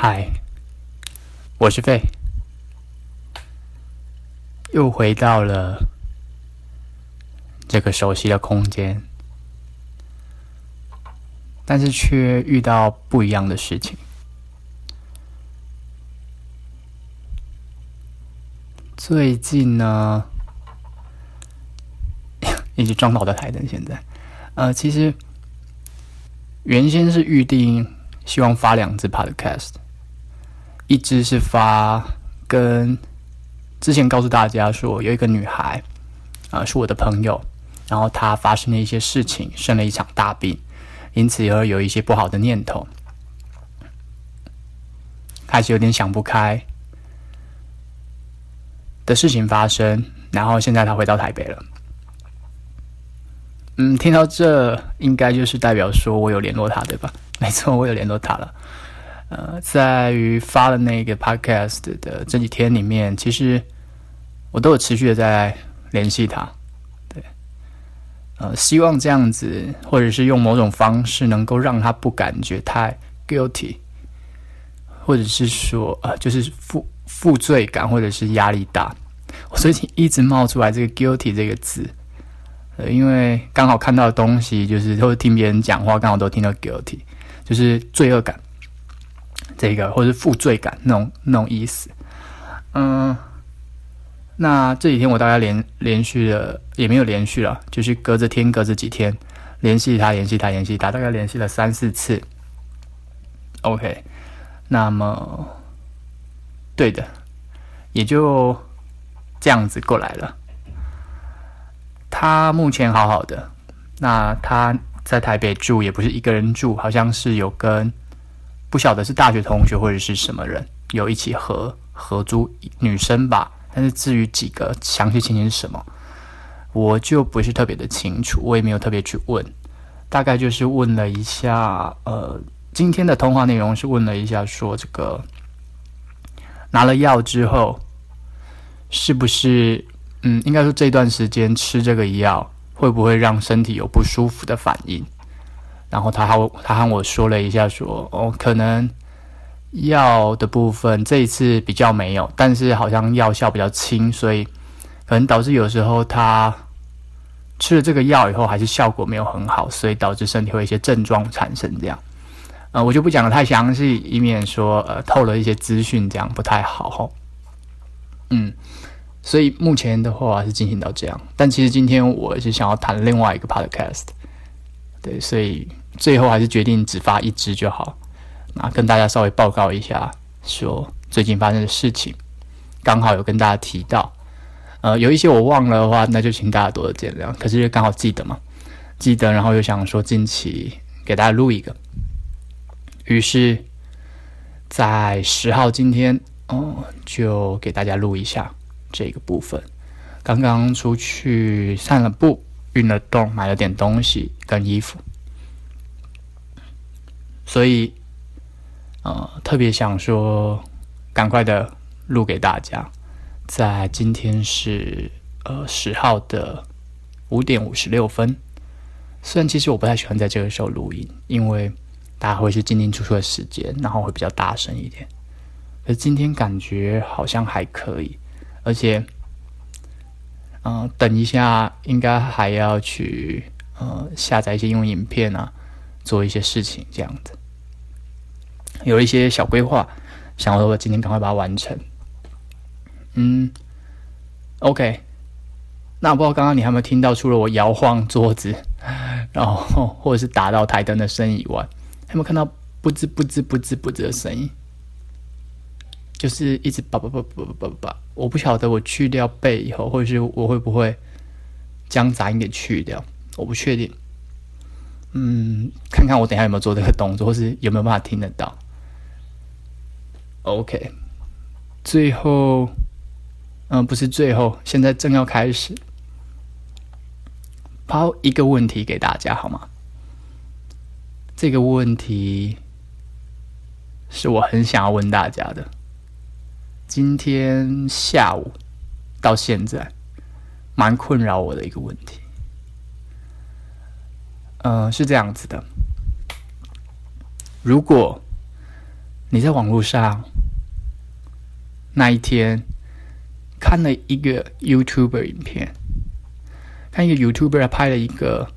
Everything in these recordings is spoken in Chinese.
嗨，我是费，又回到了这个熟悉的空间，但是却遇到不一样的事情。最近呢，一直撞到我的台灯。现在，呃，其实原先是预定希望发两支 Podcast。一支是发跟之前告诉大家说，有一个女孩啊是我的朋友，然后她发生了一些事情，生了一场大病，因此而有一些不好的念头，开始有点想不开的事情发生，然后现在她回到台北了。嗯，听到这应该就是代表说我有联络她对吧？没错，我有联络她了。呃，在于发了那个 podcast 的这几天里面，其实我都有持续的在联系他，对，呃，希望这样子，或者是用某种方式，能够让他不感觉太 guilty，或者是说，呃，就是负负罪感，或者是压力大。我最近一直冒出来这个 guilty 这个字，呃，因为刚好看到的东西，就是或者听别人讲话，刚好都听到 guilty，就是罪恶感。这个或者是负罪感那种那种意思，嗯，那这几天我大概连连续的也没有连续了，就是隔着天隔着几天联系他联系他联系他，大概联系了三四次。OK，那么对的，也就这样子过来了。他目前好好的，那他在台北住也不是一个人住，好像是有跟。不晓得是大学同学或者是什么人有一起合合租女生吧，但是至于几个详细情形是什么，我就不是特别的清楚，我也没有特别去问，大概就是问了一下，呃，今天的通话内容是问了一下，说这个拿了药之后，是不是，嗯，应该说这段时间吃这个药会不会让身体有不舒服的反应？然后他和他和我说了一下，说哦，可能药的部分这一次比较没有，但是好像药效比较轻，所以可能导致有时候他吃了这个药以后，还是效果没有很好，所以导致身体会一些症状产生。这样，呃，我就不讲的太详细，以免说呃透了一些资讯，这样不太好哈。嗯，所以目前的话是进行到这样，但其实今天我是想要谈另外一个 podcast，对，所以。最后还是决定只发一支就好，那跟大家稍微报告一下，说最近发生的事情，刚好有跟大家提到，呃，有一些我忘了的话，那就请大家多多见谅。可是刚好记得嘛，记得，然后又想说近期给大家录一个，于是，在十号今天哦，就给大家录一下这个部分。刚刚出去散了步，运了动，买了点东西跟衣服。所以，呃，特别想说，赶快的录给大家。在今天是呃十号的五点五十六分。虽然其实我不太喜欢在这个时候录音，因为大家会是进进出出的时间，然后会比较大声一点。可是今天感觉好像还可以，而且，嗯，等一下应该还要去呃下载一些英文影片啊，做一些事情这样子。有一些小规划，想要我今天赶快把它完成。嗯，OK。那不知道刚刚你有没有听到，除了我摇晃桌子，然后或者是打到台灯的声音以外，有没有看到不吱不吱不吱不吱的声音？就是一直叭叭叭叭叭叭叭。我不晓得我去掉背以后，或者是我会不会将杂音给去掉？我不确定。嗯，看看我等下有没有做这个动作，或是有没有办法听得到。OK，最后，嗯，不是最后，现在正要开始，抛一个问题给大家好吗？这个问题是我很想要问大家的。今天下午到现在，蛮困扰我的一个问题。嗯，是这样子的，如果。你在网络上那一天看了一个 YouTuber 影片，看一个 YouTuber 拍了一个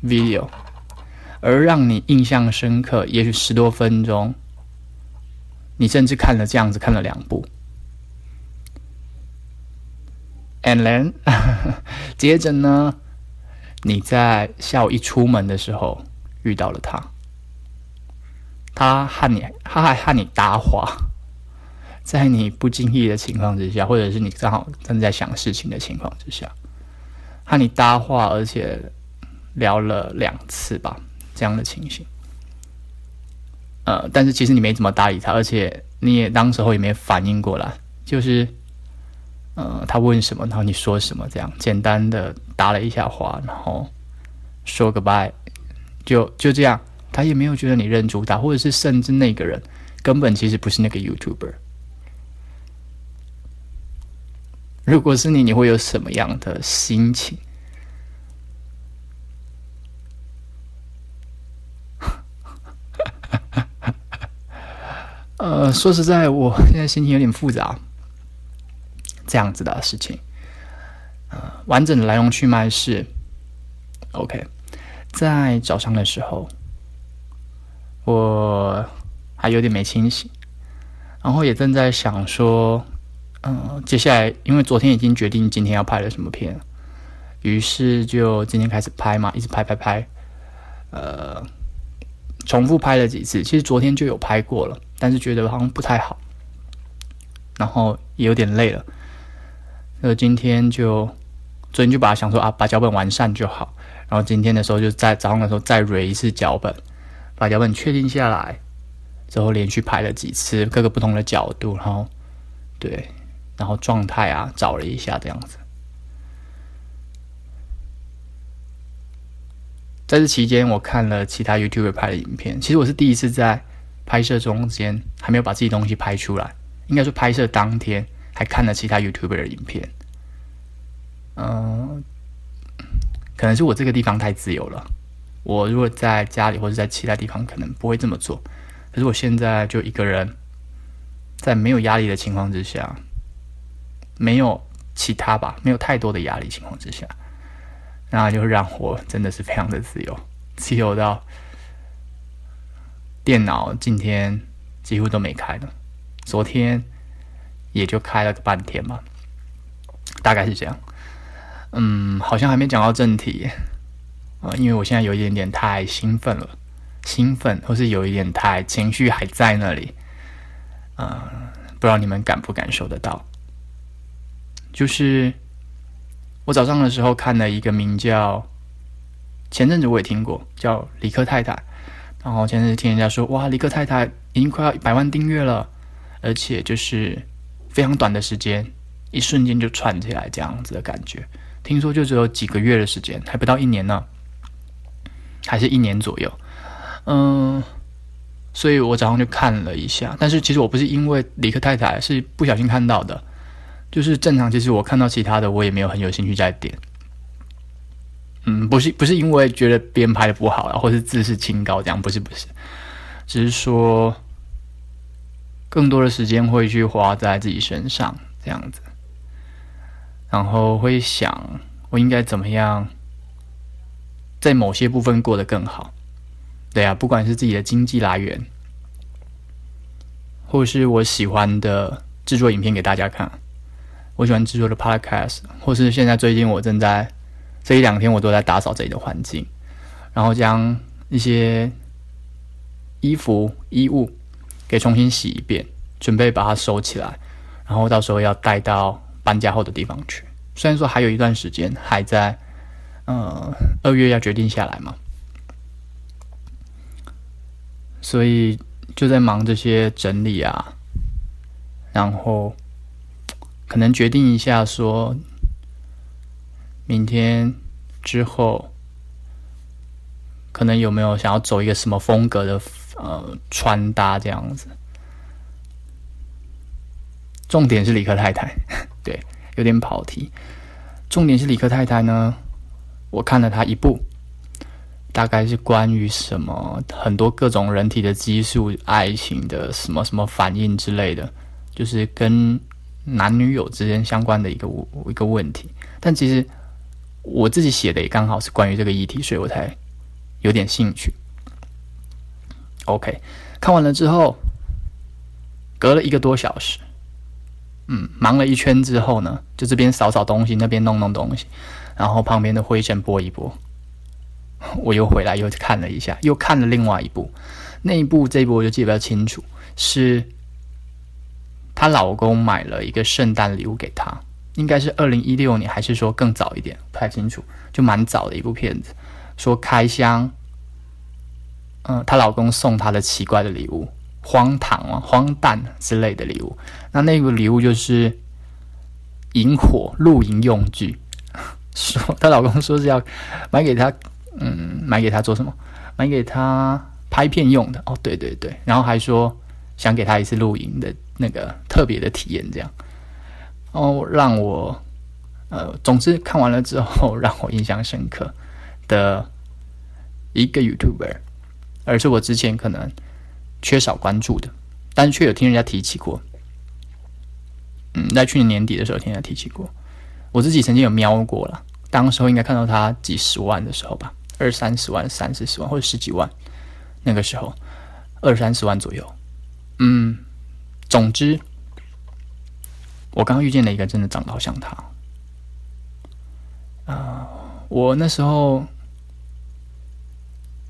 video，而让你印象深刻，也许十多分钟，你甚至看了这样子看了两部，and then 接着呢，你在下午一出门的时候遇到了他。他和你，他还和你搭话，在你不经意的情况之下，或者是你正好正在想事情的情况之下，和你搭话，而且聊了两次吧，这样的情形。呃，但是其实你没怎么搭理他，而且你也当时候也没反应过来，就是，呃，他问什么，然后你说什么，这样简单的搭了一下话，然后说个拜，就就这样。他也没有觉得你认出他，或者是甚至那个人根本其实不是那个 YouTuber。如果是你，你会有什么样的心情？呃，说实在，我现在心情有点复杂。这样子的事情，呃，完整的来龙去脉是：OK，在早上的时候。我还有点没清醒，然后也正在想说，嗯，接下来因为昨天已经决定今天要拍了什么片，于是就今天开始拍嘛，一直拍拍拍，呃，重复拍了几次。其实昨天就有拍过了，但是觉得好像不太好，然后也有点累了。那今天就昨天就把它想说啊，把脚本完善就好。然后今天的时候就在早上的时候再 re 一次脚本。把脚本确定下来之后，连续拍了几次，各个不同的角度，然后对，然后状态啊，找了一下这样子。在这期间，我看了其他 YouTube 拍的影片。其实我是第一次在拍摄中间还没有把自己东西拍出来，应该说拍摄当天还看了其他 YouTube 的影片。嗯，可能是我这个地方太自由了。我如果在家里或者在其他地方，可能不会这么做。可是我现在就一个人，在没有压力的情况之下，没有其他吧，没有太多的压力情况之下，那就让我真的是非常的自由，自由到电脑今天几乎都没开了，昨天也就开了个半天吧，大概是这样。嗯，好像还没讲到正题。啊，因为我现在有一点点太兴奋了，兴奋，或是有一点太情绪还在那里，啊，不知道你们感不感受得到？就是我早上的时候看了一个名叫，前阵子我也听过，叫李克太太，然后前阵子听人家说，哇，李克太太已经快要一百万订阅了，而且就是非常短的时间，一瞬间就串起来这样子的感觉，听说就只有几个月的时间，还不到一年呢。还是一年左右，嗯，所以我早上就看了一下，但是其实我不是因为李克太太是不小心看到的，就是正常。其实我看到其他的，我也没有很有兴趣再点。嗯，不是不是因为觉得别人拍的不好啊，或是自视清高这样，不是不是，只是说更多的时间会去花在自己身上这样子，然后会想我应该怎么样。在某些部分过得更好，对啊，不管是自己的经济来源，或是我喜欢的制作影片给大家看，我喜欢制作的 podcast，或是现在最近我正在这一两天我都在打扫这里的环境，然后将一些衣服衣物给重新洗一遍，准备把它收起来，然后到时候要带到搬家后的地方去。虽然说还有一段时间还在。呃，二月要决定下来嘛，所以就在忙这些整理啊，然后可能决定一下，说明天之后可能有没有想要走一个什么风格的呃穿搭这样子。重点是李克太太，对，有点跑题。重点是李克太太呢。我看了他一部大概是关于什么很多各种人体的激素、爱情的什么什么反应之类的，就是跟男女友之间相关的一个一个问题。但其实我自己写的也刚好是关于这个议题，所以我才有点兴趣。OK，看完了之后，隔了一个多小时，嗯，忙了一圈之后呢，就这边扫扫东西，那边弄弄东西，然后旁边的灰尘拨一拨。我又回来又看了一下，又看了另外一部，那一部这一部我就记得比较清楚，是她老公买了一个圣诞礼物给她，应该是二零一六年还是说更早一点，不太清楚，就蛮早的一部片子。说开箱，嗯，她老公送她的奇怪的礼物，荒唐啊、荒诞之类的礼物。那那个礼物就是萤火露营用具，说她老公说是要买给她。嗯，买给他做什么？买给他拍片用的哦。对对对，然后还说想给他一次露营的那个特别的体验，这样哦，让我呃，总之看完了之后 让我印象深刻的一个 YouTuber，而是我之前可能缺少关注的，但是却有听人家提起过。嗯，在去年年底的时候听人家提起过，我自己曾经有瞄过了，当时候应该看到他几十万的时候吧。二三十万、三四十万或者十几万，那个时候二三十万左右。嗯，总之，我刚刚遇见了一个真的长得好像他。啊，我那时候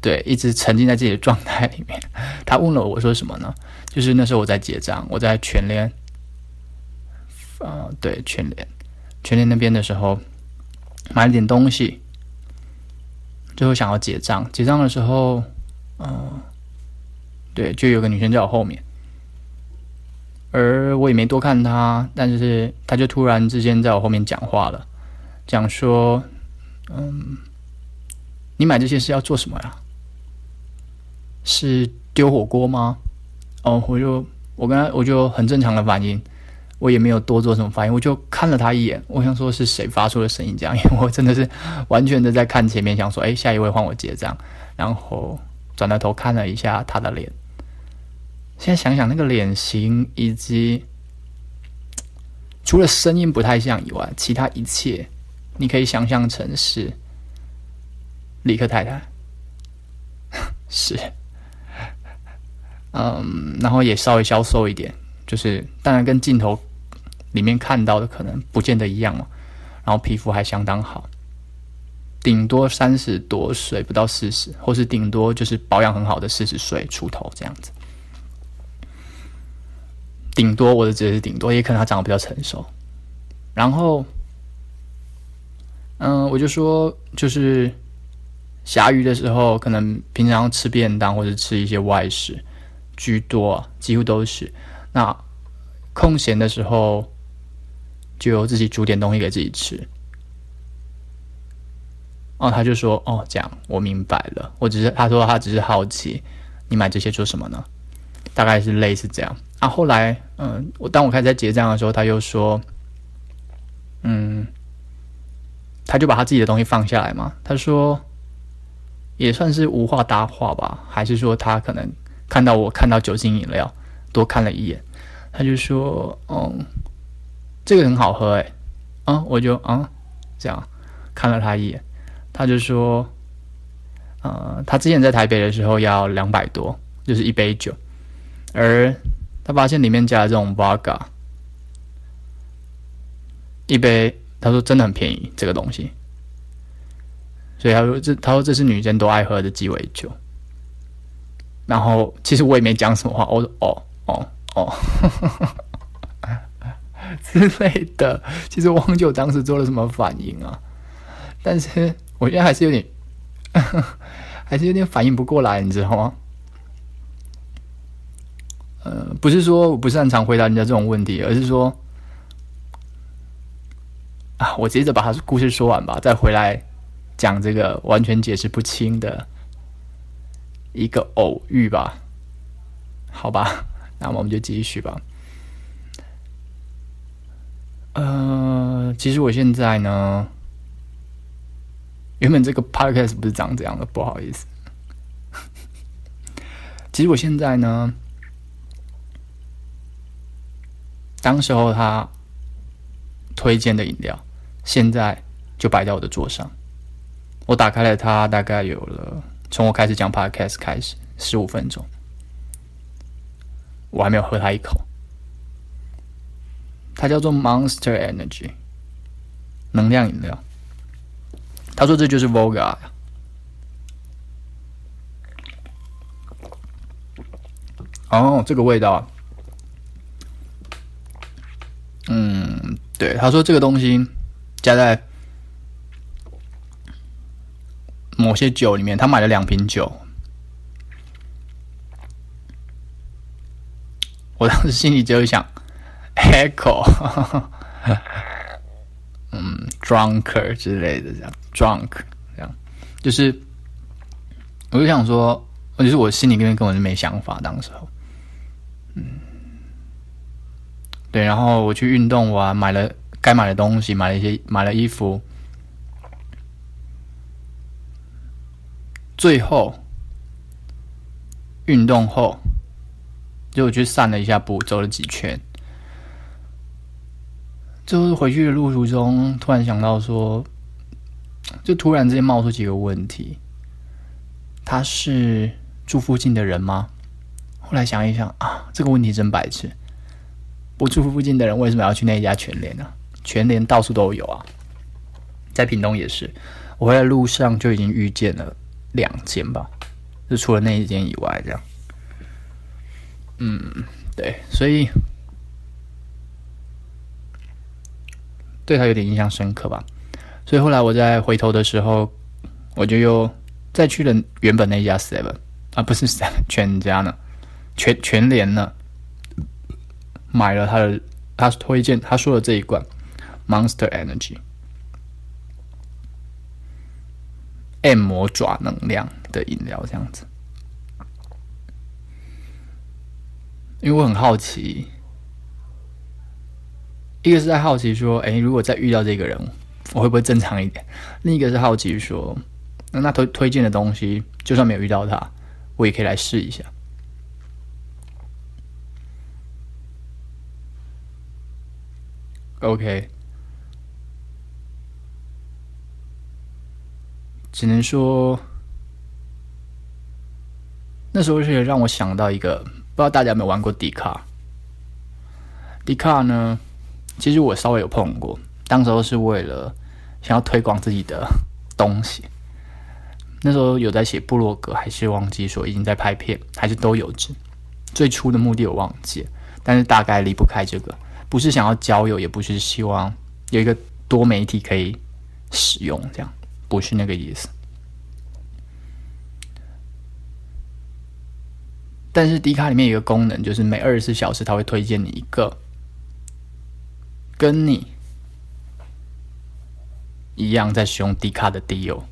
对一直沉浸在自己的状态里面。他问了我说什么呢？就是那时候我在结账，我在全联，啊，对全联，全联那边的时候买了点东西。最后想要结账，结账的时候，嗯，对，就有个女生在我后面，而我也没多看她，但是她就突然之间在我后面讲话了，讲说，嗯，你买这些是要做什么呀？是丢火锅吗？哦，我就我跟他我就很正常的反应。我也没有多做什么反应，我就看了他一眼。我想说是谁发出的声音这样，因为我真的是完全的在看前面，想说，哎，下一位换我结账。然后转了头看了一下他的脸。现在想想那个脸型，以及除了声音不太像以外，其他一切你可以想象成是李克太太，是，嗯，然后也稍微消瘦一点，就是当然跟镜头。里面看到的可能不见得一样嘛，然后皮肤还相当好，顶多三十多岁不到四十，或是顶多就是保养很好的四十岁出头这样子，顶多我的指的是顶多，也可能他长得比较成熟。然后，嗯，我就说就是暇余的时候，可能平常吃便当或者吃一些外食居多，几乎都是。那空闲的时候。就自己煮点东西给自己吃。哦，他就说：“哦，这样我明白了。我只是他说他只是好奇，你买这些做什么呢？大概是类似这样。啊，后来，嗯，我当我开始在结账的时候，他又说，嗯，他就把他自己的东西放下来嘛。他说，也算是无话搭话吧，还是说他可能看到我看到酒精饮料，多看了一眼，他就说，嗯。”这个很好喝哎，啊，我就啊这样。看了他一眼，他就说，呃，他之前在台北的时候要两百多，就是一杯酒，而他发现里面加了这种 vodka，一杯，他说真的很便宜这个东西，所以他说这他说这是女生都爱喝的鸡尾酒，然后其实我也没讲什么话，我说哦哦哦。之类的，其实忘记我当时做了什么反应啊，但是我现在还是有点，还是有点反应不过来，你知道吗？呃，不是说我不擅长回答人家这种问题，而是说，啊，我接着把他故事说完吧，再回来讲这个完全解释不清的一个偶遇吧，好吧，那我们就继续吧。呃，其实我现在呢，原本这个 podcast 不是长这样的，不好意思。其实我现在呢，当时候他推荐的饮料，现在就摆在我的桌上。我打开了它，大概有了从我开始讲 podcast 开始十五分钟，我还没有喝它一口。它叫做 Monster Energy 能量饮料。他说这就是 Voga 呀。哦，这个味道。嗯，对，他说这个东西加在某些酒里面，他买了两瓶酒。我当时心里就想。Echo，嗯，drunker 之类的这样，drunk 这样，就是，我就想说，其实我心里面根本就没想法，当时候，嗯，对，然后我去运动，我买了该买的东西，买了一些，买了衣服，最后运动后，就去散了一下步，走了几圈。就是回去的路途中，突然想到说，就突然之间冒出几个问题：他是住附近的人吗？后来想一想啊，这个问题真白痴！不住附近的人为什么要去那家全联呢？全联到处都有啊，在屏东也是。我回来路上就已经遇见了两间吧，就除了那一间以外，这样。嗯，对，所以。对他有点印象深刻吧，所以后来我在回头的时候，我就又再去了原本那家 Seven 啊，不是 全家呢，全全联呢，买了他的他推荐他说的这一罐 Monster Energy M 魔爪能量的饮料这样子，因为我很好奇。一个是在好奇说，哎，如果再遇到这个人，我会不会正常一点？另一个是好奇说，那那推推荐的东西，就算没有遇到他，我也可以来试一下。OK，只能说，那时候是让我想到一个，不知道大家有没有玩过迪卡？迪卡呢？其实我稍微有碰过，当时候是为了想要推广自己的东西。那时候有在写部落格，还是忘记说已经在拍片，还是都有之。最初的目的我忘记，但是大概离不开这个，不是想要交友，也不是希望有一个多媒体可以使用，这样不是那个意思。但是迪卡里面有一个功能，就是每二十四小时它会推荐你一个。跟你一样在使用低卡的低友，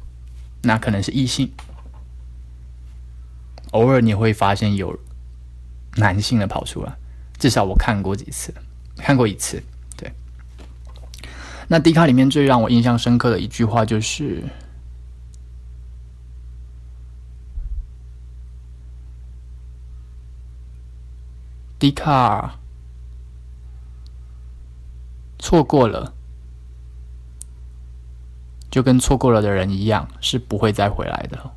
那可能是异性。偶尔你会发现有男性的跑出来，至少我看过几次，看过一次。那低卡里面最让我印象深刻的一句话就是：“低卡。”错过了，就跟错过了的人一样，是不会再回来的。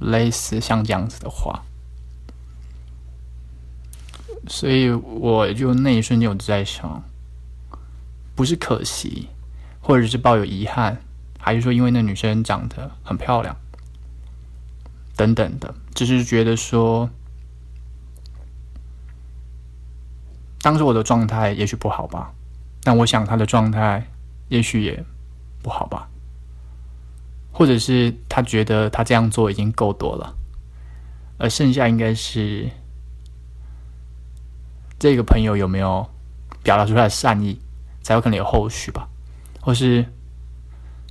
类似像这样子的话，所以我就那一瞬间我就在想，不是可惜，或者是抱有遗憾，还是说因为那女生长得很漂亮，等等的，只是觉得说。当时我的状态也许不好吧，但我想他的状态也许也不好吧，或者是他觉得他这样做已经够多了，而剩下应该是这个朋友有没有表达出他的善意，才有可能有后续吧，或是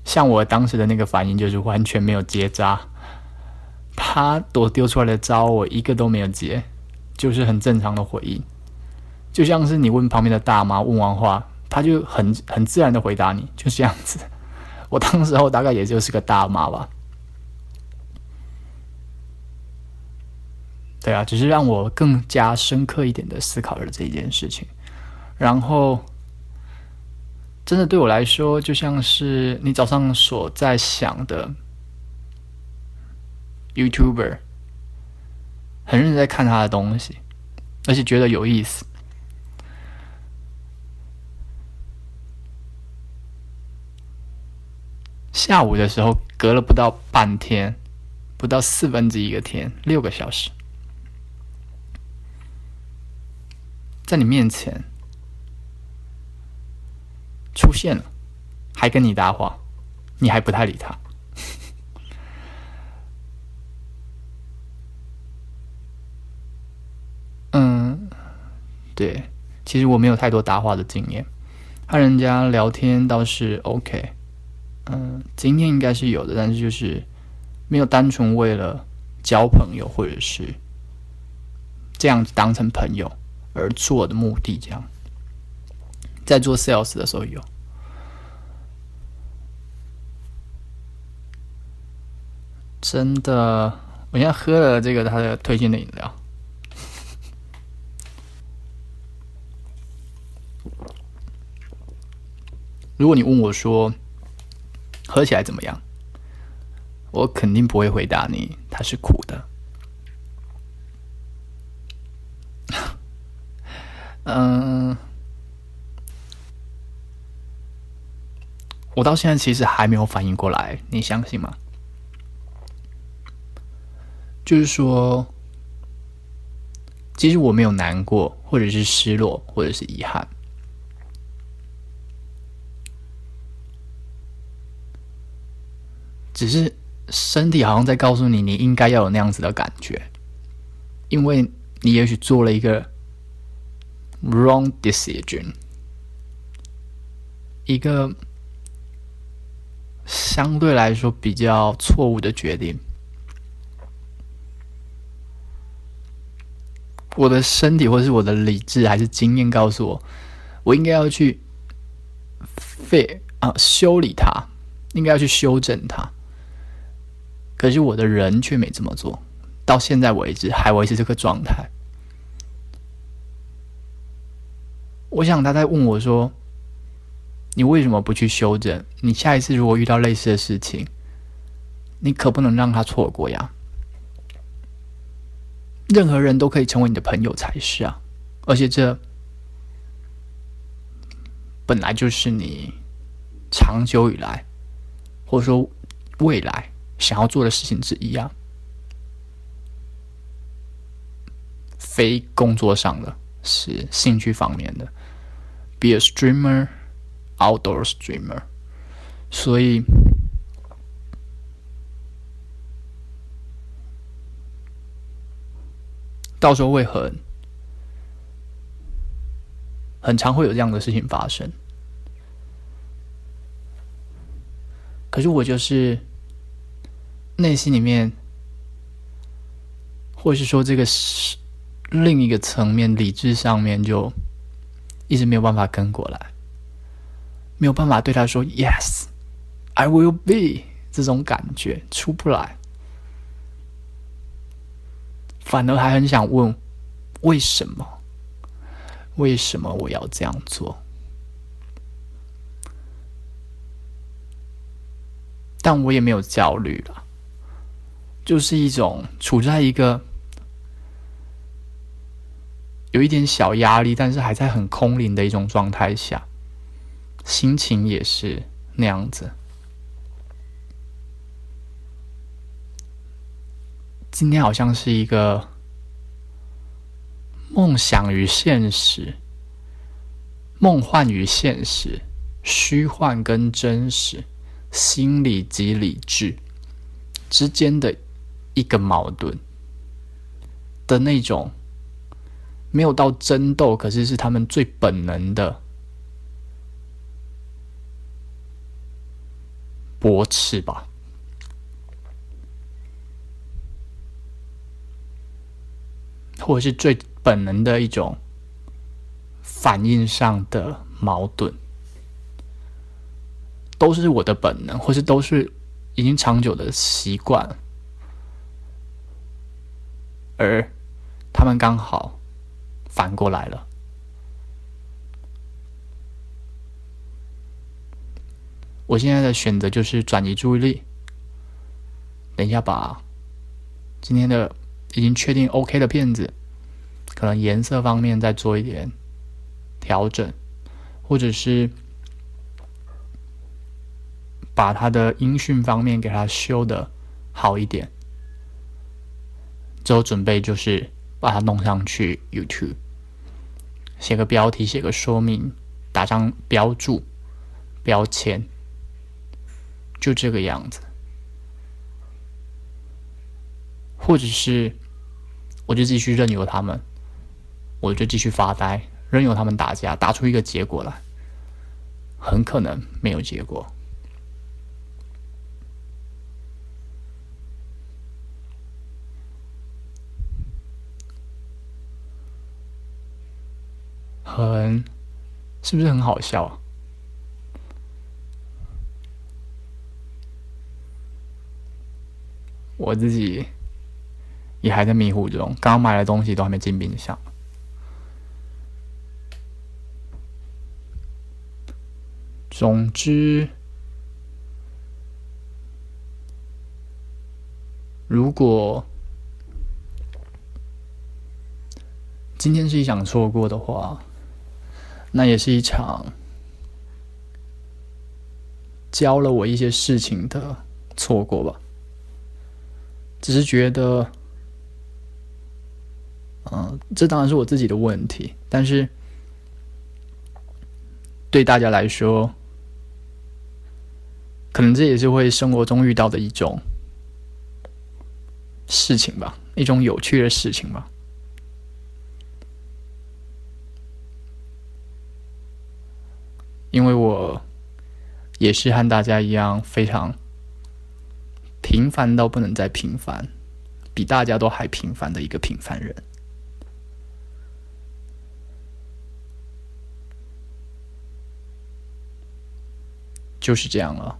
像我当时的那个反应，就是完全没有接渣，他所丢出来的招我一个都没有接，就是很正常的回应。就像是你问旁边的大妈，问完话，他就很很自然的回答你，就是这样子。我当时候大概也就是个大妈吧。对啊，只是让我更加深刻一点的思考了这件事情。然后，真的对我来说，就像是你早上所在想的，YouTuber，很认真在看他的东西，而且觉得有意思。下午的时候，隔了不到半天，不到四分之一个天，六个小时，在你面前出现了，还跟你搭话，你还不太理他。嗯，对，其实我没有太多搭话的经验，和人家聊天倒是 OK。嗯，今天应该是有的，但是就是没有单纯为了交朋友或者是这样子当成朋友而做的目的。这样在做 sales 的时候有，真的，我现在喝了这个他的推荐的饮料。如果你问我说，喝起来怎么样？我肯定不会回答你，它是苦的。嗯，我到现在其实还没有反应过来，你相信吗？就是说，其实我没有难过，或者是失落，或者是遗憾。只是身体好像在告诉你，你应该要有那样子的感觉，因为你也许做了一个 wrong decision，一个相对来说比较错误的决定。我的身体或是我的理智还是经验告诉我，我应该要去废啊修理它，应该要去修正它。可是我的人却没这么做，到现在为止还维持这个状态。我想他在问我说：“你为什么不去修正？你下一次如果遇到类似的事情，你可不能让他错过呀！任何人都可以成为你的朋友才是啊！而且这本来就是你长久以来，或者说未来。”想要做的事情之一啊，非工作上的，是兴趣方面的，be a streamer, outdoor streamer，所以到时候会很很常会有这样的事情发生，可是我就是。内心里面，或是说这个是另一个层面，理智上面就一直没有办法跟过来，没有办法对他说 “Yes, I will be” 这种感觉出不来，反而还很想问为什么？为什么我要这样做？但我也没有焦虑了。就是一种处在一个有一点小压力，但是还在很空灵的一种状态下，心情也是那样子。今天好像是一个梦想与现实、梦幻与现实、虚幻跟真实、心理及理智之间的。一个矛盾的那种，没有到争斗，可是是他们最本能的驳斥吧，或者是最本能的一种反应上的矛盾。都是我的本能，或是都是已经长久的习惯，而他们刚好反过来了。我现在的选择就是转移注意力，等一下把今天的已经确定 OK 的片子，可能颜色方面再做一点调整，或者是把它的音讯方面给它修的好一点，之后准备就是把它弄上去 YouTube，写个标题，写个说明，打上标注、标签。就这个样子，或者是我就继续任由他们，我就继续发呆，任由他们打架，打出一个结果来，很可能没有结果，很是不是很好笑？我自己也还在迷糊中，刚买的东西都还没进冰箱。总之，如果今天是一场错过的话，那也是一场教了我一些事情的错过吧。只是觉得，嗯，这当然是我自己的问题，但是对大家来说，可能这也是会生活中遇到的一种事情吧，一种有趣的事情吧。因为我也是和大家一样非常。平凡到不能再平凡，比大家都还平凡的一个平凡人，就是这样了。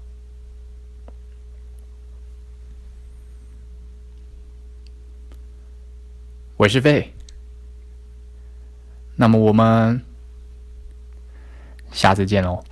我是费，那么我们下次见喽。